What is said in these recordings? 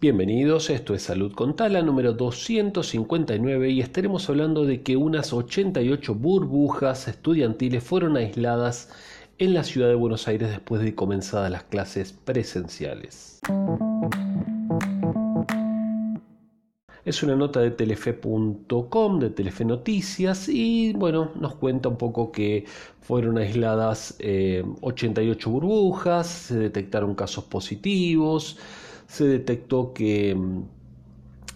Bienvenidos, esto es Salud con Tala número 259 y estaremos hablando de que unas 88 burbujas estudiantiles fueron aisladas en la ciudad de Buenos Aires después de comenzadas las clases presenciales. Es una nota de telefe.com, de Telefe Noticias, y bueno, nos cuenta un poco que fueron aisladas 88 eh, burbujas, se detectaron casos positivos, se detectó que mm,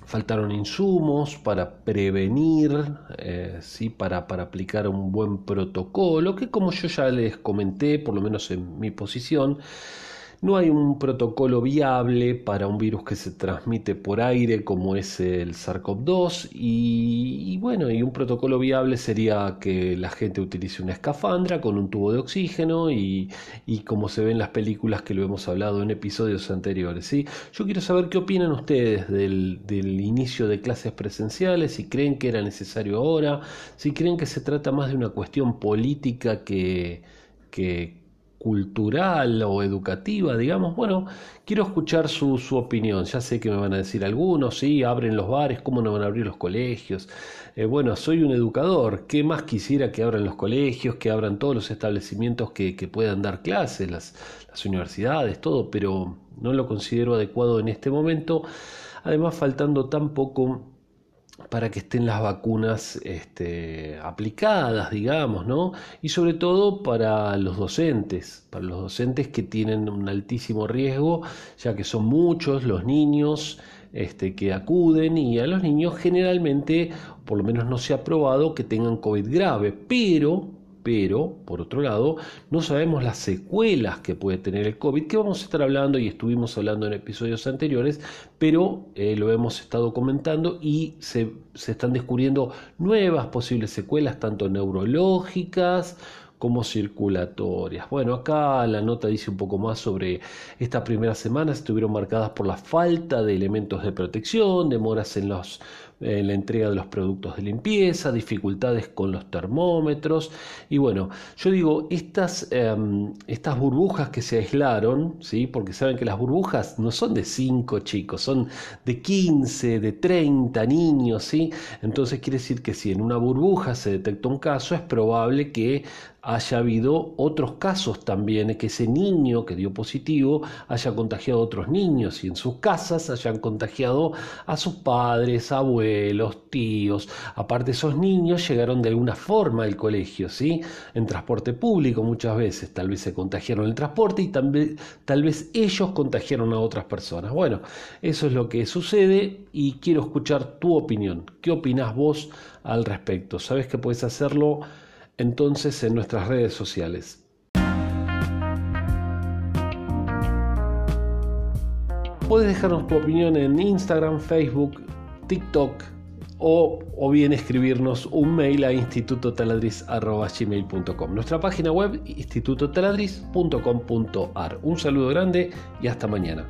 faltaron insumos para prevenir, eh, ¿sí? para, para aplicar un buen protocolo, que como yo ya les comenté, por lo menos en mi posición, no hay un protocolo viable para un virus que se transmite por aire como es el SARS-CoV-2 y, bueno, y un protocolo viable sería que la gente utilice una escafandra con un tubo de oxígeno y, como se ve en las películas que lo hemos hablado en episodios anteriores. ¿sí? Yo quiero saber qué opinan ustedes del, inicio de clases presenciales, si creen que era necesario ahora, si creen que se trata más de una cuestión política que, que cultural o educativa, digamos, bueno, quiero escuchar su, opinión. Ya sé que me van a decir algunos, sí, abren los bares, ¿cómo no van a abrir los colegios? Eh, bueno, soy un educador, ¿qué más quisiera que abran los colegios, que abran todos los establecimientos que, puedan dar clases, las, las universidades, todo, pero no lo considero adecuado en este momento. Además, faltando tan poco para que estén las vacunas este, aplicadas, digamos, ¿no? Y sobre todo para los docentes, para los docentes que tienen un altísimo riesgo, ya que son muchos los niños este, que acuden y a los niños generalmente, por lo menos no se ha probado que tengan COVID grave, pero pero por otro lado no sabemos las secuelas que puede tener el COVID, que vamos a estar hablando y estuvimos hablando en episodios anteriores, pero eh, lo hemos estado comentando y se, se están descubriendo nuevas posibles secuelas, tanto neurológicas, como circulatorias. Bueno, acá la nota dice un poco más sobre estas primeras semanas estuvieron marcadas por la falta de elementos de protección, demoras en los la entrega de los productos de limpieza, dificultades con los termómetros. Y bueno, yo digo, estas, em, estas burbujas que se aislaron, ¿sí? porque saben que las burbujas no son de 5 chicos, son de 15, de 30 niños. ¿sí? Entonces quiere decir que si en una burbuja se detecta un caso, es probable que haya habido otros casos también, que ese niño que dio positivo haya contagiado a otros niños y en sus casas hayan contagiado a sus padres, abuelos, tíos. Aparte esos niños llegaron de alguna forma al colegio, ¿sí? En transporte público muchas veces, tal vez se contagiaron el transporte y tal vez, tal vez ellos contagiaron a otras personas. Bueno, eso es lo que sucede y quiero escuchar tu opinión. ¿Qué opinas vos al respecto? ¿Sabes que puedes hacerlo? entonces en nuestras redes sociales. Puedes dejarnos tu opinión en Instagram, Facebook, TikTok o, bien escribirnos un mail a institutotaladriz.gmail.com Nuestra página web institutotaladriz.com.ar Un saludo grande y hasta mañana.